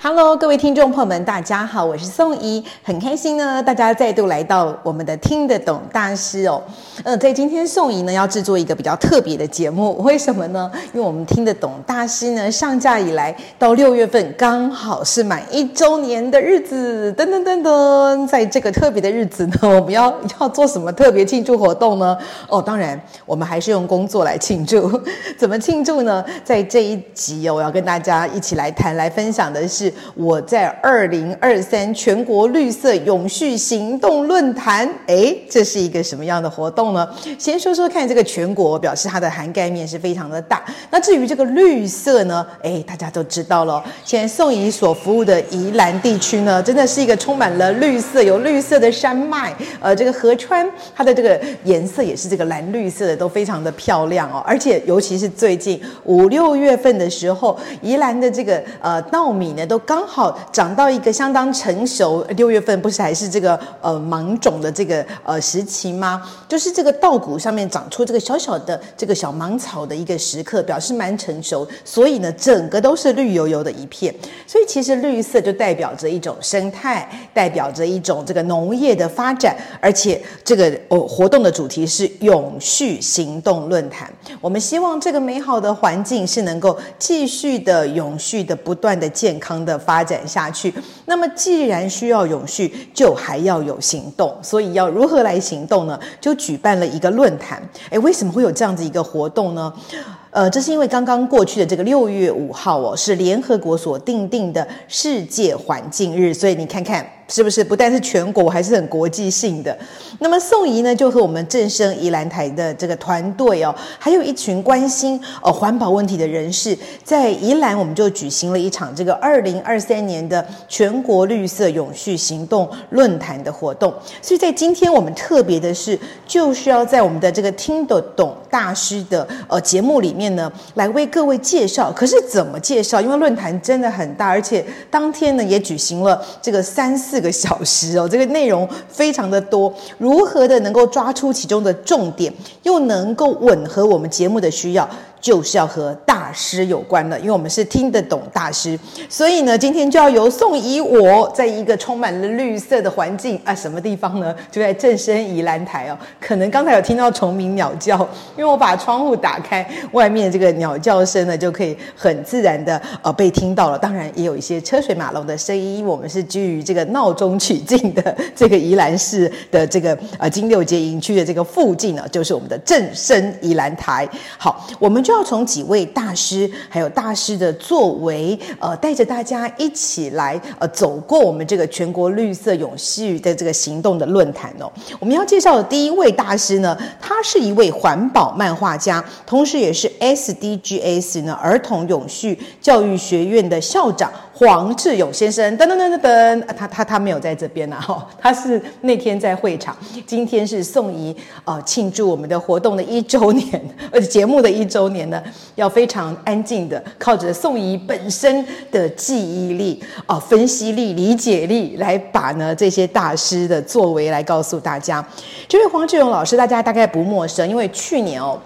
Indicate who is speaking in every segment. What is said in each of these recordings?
Speaker 1: Hello，各位听众朋友们，大家好，我是宋怡，很开心呢，大家再度来到我们的听得懂大师哦。呃，在今天宋怡呢要制作一个比较特别的节目，为什么呢？因为我们听得懂大师呢上架以来到六月份刚好是满一周年的日子，噔噔噔噔，在这个特别的日子呢，我们要要做什么特别庆祝活动呢？哦，当然我们还是用工作来庆祝。怎么庆祝呢？在这一集哦，我要跟大家一起来谈来分享的是。我在二零二三全国绿色永续行动论坛，诶，这是一个什么样的活动呢？先说说看，这个全国表示它的涵盖面是非常的大。那至于这个绿色呢？诶，大家都知道了。现在宋怡所服务的宜兰地区呢，真的是一个充满了绿色，有绿色的山脉，呃，这个河川它的这个颜色也是这个蓝绿色的，都非常的漂亮哦。而且尤其是最近五六月份的时候，宜兰的这个呃稻米呢，都刚好长到一个相当成熟，六月份不是还是这个呃芒种的这个呃时期吗？就是这个稻谷上面长出这个小小的这个小芒草的一个时刻，表示蛮成熟，所以呢，整个都是绿油油的一片。所以其实绿色就代表着一种生态，代表着一种这个农业的发展，而且这个哦活动的主题是永续行动论坛。我们希望这个美好的环境是能够继续的永续的、不断的健康。的发展下去，那么既然需要永续，就还要有行动，所以要如何来行动呢？就举办了一个论坛。诶，为什么会有这样子一个活动呢？呃，这是因为刚刚过去的这个六月五号哦，是联合国所定定的世界环境日，所以你看看。是不是不但是全国，还是很国际性的？那么宋怡呢，就和我们正生宜兰台的这个团队哦，还有一群关心呃环保问题的人士，在宜兰我们就举行了一场这个二零二三年的全国绿色永续行动论坛的活动。所以在今天我们特别的是，就是要在我们的这个听得懂大师的呃节目里面呢，来为各位介绍。可是怎么介绍？因为论坛真的很大，而且当天呢也举行了这个三四。四个小时哦，这个内容非常的多，如何的能够抓出其中的重点，又能够吻合我们节目的需要？就是要和大师有关的，因为我们是听得懂大师，所以呢，今天就要由宋怡我在一个充满了绿色的环境啊，什么地方呢？就在正身宜兰台哦。可能刚才有听到虫鸣鸟叫，因为我把窗户打开，外面这个鸟叫声呢就可以很自然的呃被听到了。当然也有一些车水马龙的声音。我们是居于这个闹中取静的这个宜兰市的这个呃金六街营区的这个附近呢，就是我们的正身宜兰台。好，我们。就要从几位大师，还有大师的作为，呃，带着大家一起来，呃，走过我们这个全国绿色永续的这个行动的论坛哦。我们要介绍的第一位大师呢，他是一位环保漫画家，同时也是 SDGs 呢儿童永续教育学院的校长。黄志勇先生，噔噔噔噔噔，他他他没有在这边呐，哈，他是那天在会场。今天是宋怡呃庆祝我们的活动的一周年，而 且节目的一周年呢，要非常安静的，靠着宋怡本身的记忆力啊、分析力、理解力，来把呢这些大师的作为来告诉大家。这位黄志勇老师，大家大概不陌生，因为去年哦。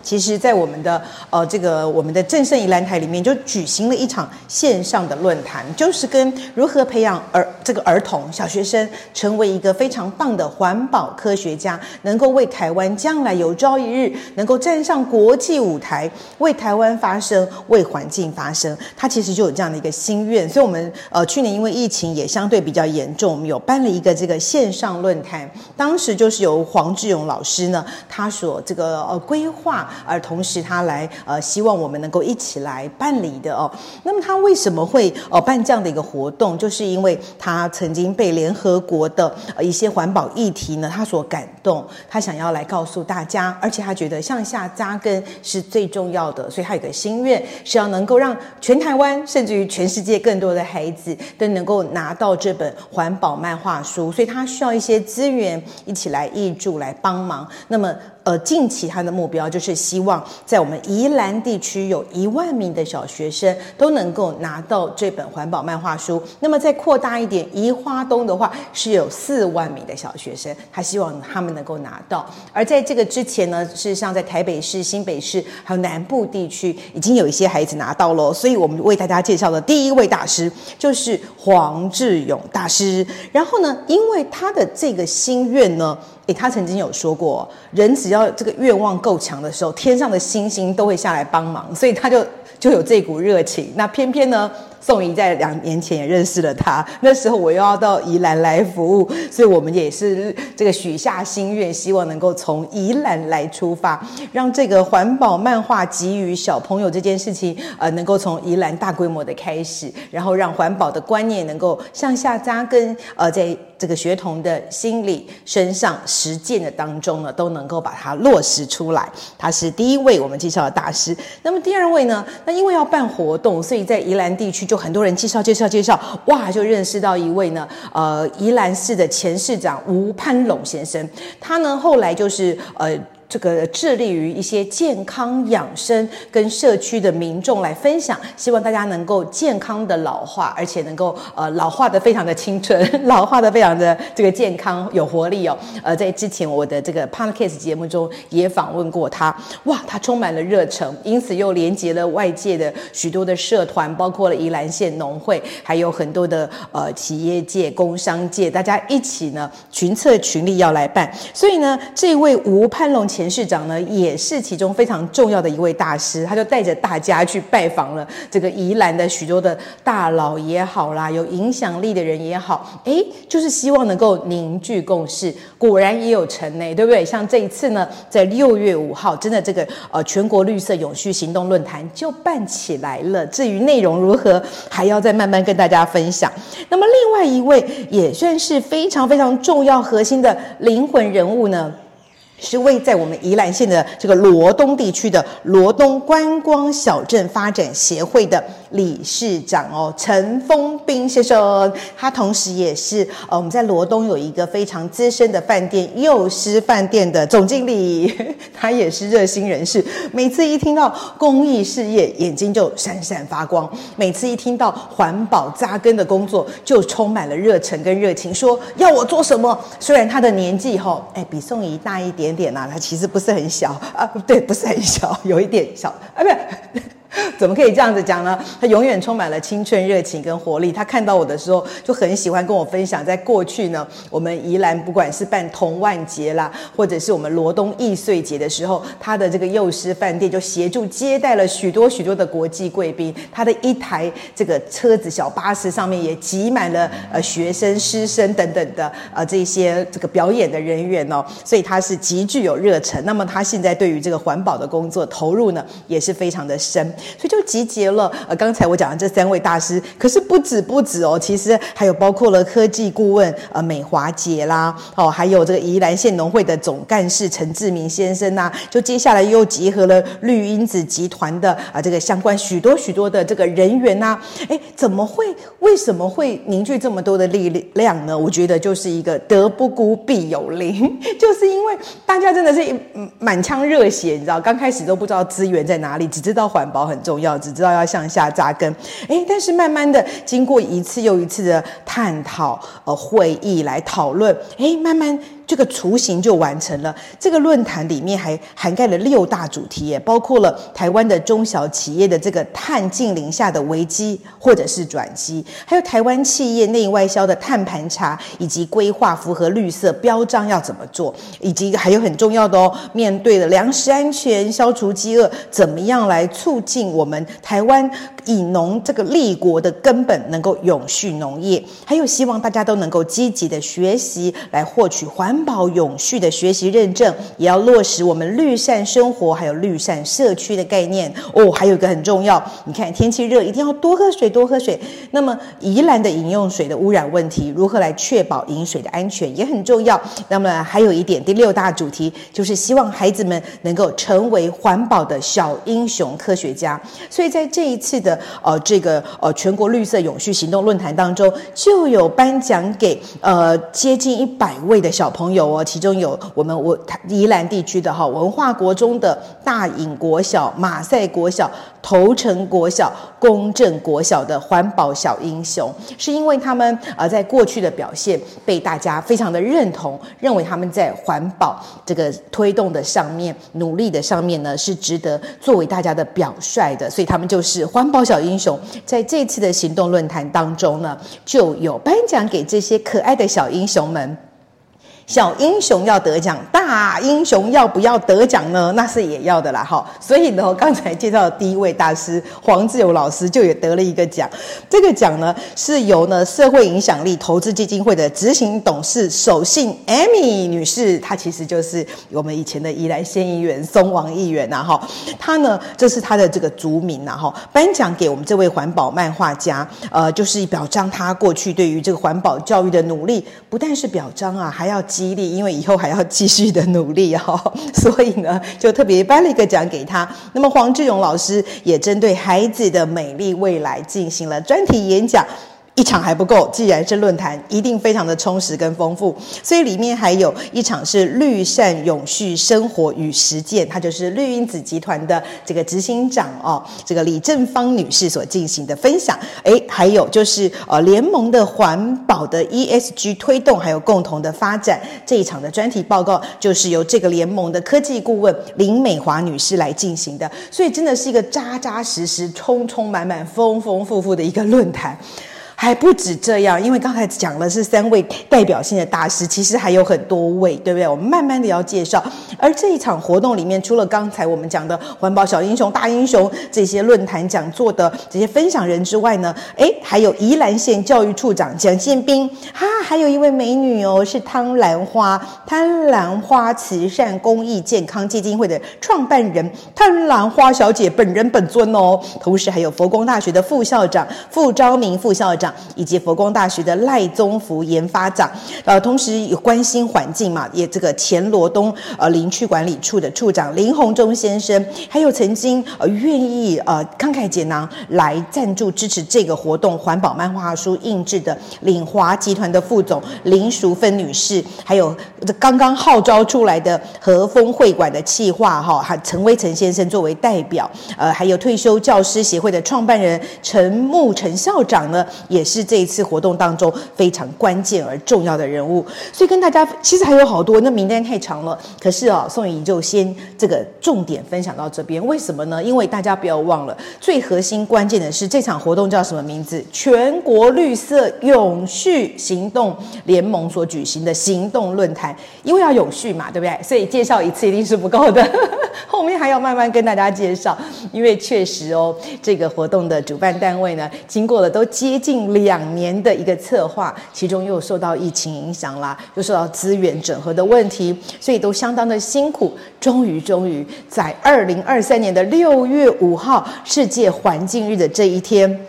Speaker 1: 其实，在我们的呃这个我们的正盛宜兰台里面，就举行了一场线上的论坛，就是跟如何培养儿这个儿童小学生成为一个非常棒的环保科学家，能够为台湾将来有朝一日能够站上国际舞台，为台湾发声，为环境发声。他其实就有这样的一个心愿，所以我们呃去年因为疫情也相对比较严重，我们有办了一个这个线上论坛，当时就是由黄志勇老师呢，他所这个呃规划。而同时他来呃希望我们能够一起来办理的哦。那么他为什么会呃办这样的一个活动？就是因为他曾经被联合国的一些环保议题呢，他所感动，他想要来告诉大家，而且他觉得向下扎根是最重要的，所以他有个心愿是要能够让全台湾甚至于全世界更多的孩子都能够拿到这本环保漫画书，所以他需要一些资源一起来挹注来帮忙。那么。呃，近期他的目标就是希望在我们宜兰地区有一万名的小学生都能够拿到这本环保漫画书。那么再扩大一点，宜花东的话是有四万名的小学生，他希望他们能够拿到。而在这个之前呢，事实上在台北市、新北市还有南部地区已经有一些孩子拿到了。所以我们为大家介绍的第一位大师就是黄志勇大师。然后呢，因为他的这个心愿呢。诶，他曾经有说过，人只要这个愿望够强的时候，天上的星星都会下来帮忙，所以他就就有这股热情。那偏偏呢，宋怡在两年前也认识了他，那时候我又要到宜兰来服务，所以我们也是这个许下心愿，希望能够从宜兰来出发，让这个环保漫画给予小朋友这件事情，呃，能够从宜兰大规模的开始，然后让环保的观念能够向下扎根，呃，在这个学童的心里、身上、实践的当中呢，都能够把它落实出来。他是第一位我们介绍的大师。那么第二位呢？那因为要办活动，所以在宜兰地区。就很多人介绍介绍介绍，哇，就认识到一位呢，呃，宜兰市的前市长吴潘龙先生，他呢后来就是呃。这个致力于一些健康养生，跟社区的民众来分享，希望大家能够健康的老化，而且能够呃老化的非常的青春，老化的非常的这个健康有活力哦。呃，在之前我的这个 podcast 节目中也访问过他，哇，他充满了热忱，因此又连接了外界的许多的社团，包括了宜兰县农会，还有很多的呃企业界、工商界，大家一起呢群策群力要来办。所以呢，这位吴潘龙。前市长呢，也是其中非常重要的一位大师，他就带着大家去拜访了这个宜兰的许多的大佬也好啦，有影响力的人也好，诶，就是希望能够凝聚共识，果然也有成呢，对不对？像这一次呢，在六月五号，真的这个呃全国绿色永续行动论坛就办起来了。至于内容如何，还要再慢慢跟大家分享。那么另外一位也算是非常非常重要核心的灵魂人物呢，是为在我们宜兰县的这个罗东地区的罗东观光小镇发展协会的理事长哦，陈丰斌先生，他同时也是呃我们在罗东有一个非常资深的饭店幼师饭店的总经理，他也是热心人士，每次一听到公益事业，眼睛就闪闪发光；每次一听到环保扎根的工作，就充满了热忱跟热情，说要我做什么。虽然他的年纪哈，哎，比宋怡大一点。点点啊，他其实不是很小啊，对，不是很小，有一点小啊，不是。怎么可以这样子讲呢？他永远充满了青春、热情跟活力。他看到我的时候，就很喜欢跟我分享，在过去呢，我们宜兰不管是办童万节啦，或者是我们罗东易岁节的时候，他的这个幼师饭店就协助接待了许多许多的国际贵宾。他的一台这个车子小巴士上面也挤满了呃学生、师生等等的呃这些这个表演的人员哦，所以他是极具有热忱。那么他现在对于这个环保的工作投入呢，也是非常的深。所以就集结了呃，刚才我讲的这三位大师，可是不止不止哦，其实还有包括了科技顾问呃美华姐啦，哦，还有这个宜兰县农会的总干事陈志明先生呐、就接下来又集合了绿因子集团的啊、这个相关许多许多的这个人员呐、啊，诶，怎么会为什么会凝聚这么多的力量呢？我觉得就是一个德不孤必有邻，就是因为大家真的是满腔热血，你知道，刚开始都不知道资源在哪里，只知道环保很。重要，只知道要向下扎根，诶，但是慢慢的经过一次又一次的探讨，呃，会议来讨论，诶，慢慢。这个雏形就完成了。这个论坛里面还涵盖了六大主题，也包括了台湾的中小企业的这个碳净零下的危机或者是转机，还有台湾企业内外销的碳盘查，以及规划符合绿色标章要怎么做，以及还有很重要的哦，面对的粮食安全、消除饥饿，怎么样来促进我们台湾以农这个立国的根本能够永续农业，还有希望大家都能够积极的学习来获取环。环保永续的学习认证，也要落实我们绿善生活还有绿善社区的概念哦。还有一个很重要，你看天气热，一定要多喝水，多喝水。那么宜兰的饮用水的污染问题，如何来确保饮水的安全也很重要。那么还有一点，第六大主题就是希望孩子们能够成为环保的小英雄科学家。所以在这一次的呃这个呃全国绿色永续行动论坛当中，就有颁奖给呃接近一百位的小朋友有哦，其中有我们我宜兰地区的哈文化国中的大隐国小、马赛国小、头城国小、公正国小的环保小英雄，是因为他们呃在过去的表现被大家非常的认同，认为他们在环保这个推动的上面努力的上面呢是值得作为大家的表率的，所以他们就是环保小英雄。在这次的行动论坛当中呢，就有颁奖给这些可爱的小英雄们。小英雄要得奖，大英雄要不要得奖呢？那是也要的啦，哈。所以呢，刚才介绍的第一位大师黄志友老师就也得了一个奖。这个奖呢，是由呢社会影响力投资基金会的执行董事守信 Amy 女士，她其实就是我们以前的宜兰县议员松王议员呐，哈。她呢，这是她的这个族名呐，哈。颁奖给我们这位环保漫画家，呃，就是表彰他过去对于这个环保教育的努力，不但是表彰啊，还要。激励，因为以后还要继续的努力哈，所以呢，就特别颁了一个奖给他。那么黄志勇老师也针对孩子的美丽未来进行了专题演讲。一场还不够，既然是论坛，一定非常的充实跟丰富。所以里面还有一场是绿善永续生活与实践，它就是绿茵子集团的这个执行长哦，这个李正芳女士所进行的分享。诶，还有就是呃联盟的环保的 ESG 推动，还有共同的发展这一场的专题报告，就是由这个联盟的科技顾问林美华女士来进行的。所以真的是一个扎扎实实、充充满满、丰丰富富的一个论坛。还不止这样，因为刚才讲的是三位代表性的大师，其实还有很多位，对不对？我们慢慢的要介绍。而这一场活动里面，除了刚才我们讲的环保小英雄、大英雄这些论坛讲座的这些分享人之外呢，诶，还有宜兰县教育处长蒋建斌，哈，还有一位美女哦，是汤兰花贪兰花慈善公益健康基金会的创办人贪兰花小姐本人本尊哦，同时还有佛光大学的副校长傅昭明副校长。以及佛光大学的赖宗福研发长，呃，同时有关心环境嘛，也这个前罗东呃林区管理处的处长林鸿忠先生，还有曾经呃愿意呃慷慨解囊来赞助支持这个活动环保漫画书印制的领华集团的副总林淑芬女士，还有这刚刚号召出来的和风会馆的企划哈，还陈威成先生作为代表，呃，还有退休教师协会的创办人陈木成校长呢，也。也是这一次活动当中非常关键而重要的人物，所以跟大家其实还有好多，那名单太长了。可是啊，宋怡就先这个重点分享到这边。为什么呢？因为大家不要忘了，最核心关键的是这场活动叫什么名字？全国绿色永续行动联盟所举行的行动论坛，因为要永续嘛，对不对？所以介绍一次一定是不够的，后面还要慢慢跟大家介绍。因为确实哦，这个活动的主办单位呢，经过了都接近。两年的一个策划，其中又受到疫情影响啦，又受到资源整合的问题，所以都相当的辛苦。终于，终于在二零二三年的六月五号，世界环境日的这一天，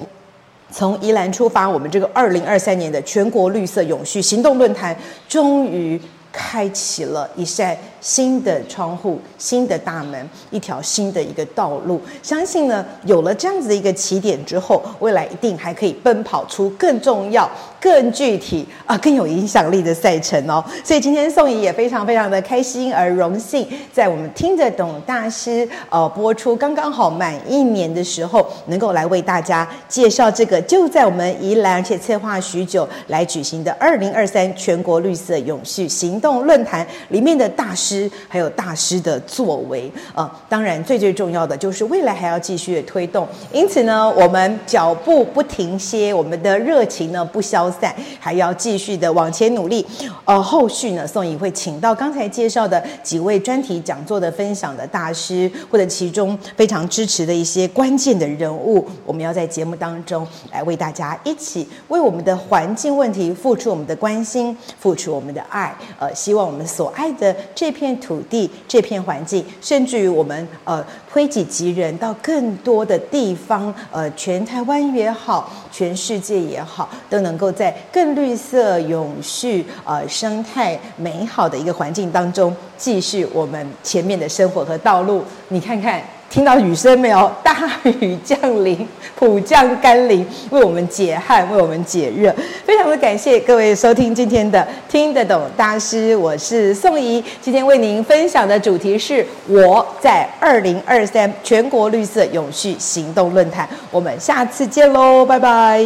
Speaker 1: 从宜兰出发，我们这个二零二三年的全国绿色永续行动论坛，终于开启了一扇。新的窗户，新的大门，一条新的一个道路。相信呢，有了这样子的一个起点之后，未来一定还可以奔跑出更重要、更具体啊、更有影响力的赛程哦。所以今天宋怡也非常非常的开心而荣幸，在我们听得懂大师呃播出刚刚好满一年的时候，能够来为大家介绍这个就在我们宜兰而且策划许久来举行的二零二三全国绿色永续行动论坛里面的大师。师，还有大师的作为。呃，当然最最重要的就是未来还要继续的推动。因此呢，我们脚步不停歇，我们的热情呢不消散，还要继续的往前努力。呃，后续呢，宋怡会请到刚才介绍的几位专题讲座的分享的大师，或者其中非常支持的一些关键的人物，我们要在节目当中来为大家一起为我们的环境问题付出我们的关心，付出我们的爱。呃，希望我们所爱的这片土地、这片环境，甚至于我们呃推己及人到更多的地方，呃，全台湾也好，全世界也好，都能够在更绿色、永续、呃生态美好的一个环境当中，继续我们前面的生活和道路。你看看。听到雨声没有？大雨降临，普降甘霖，为我们解旱，为我们解热。非常的感谢各位收听今天的听得懂大师，我是宋怡。今天为您分享的主题是我在二零二三全国绿色永续行动论坛。我们下次见喽，拜拜。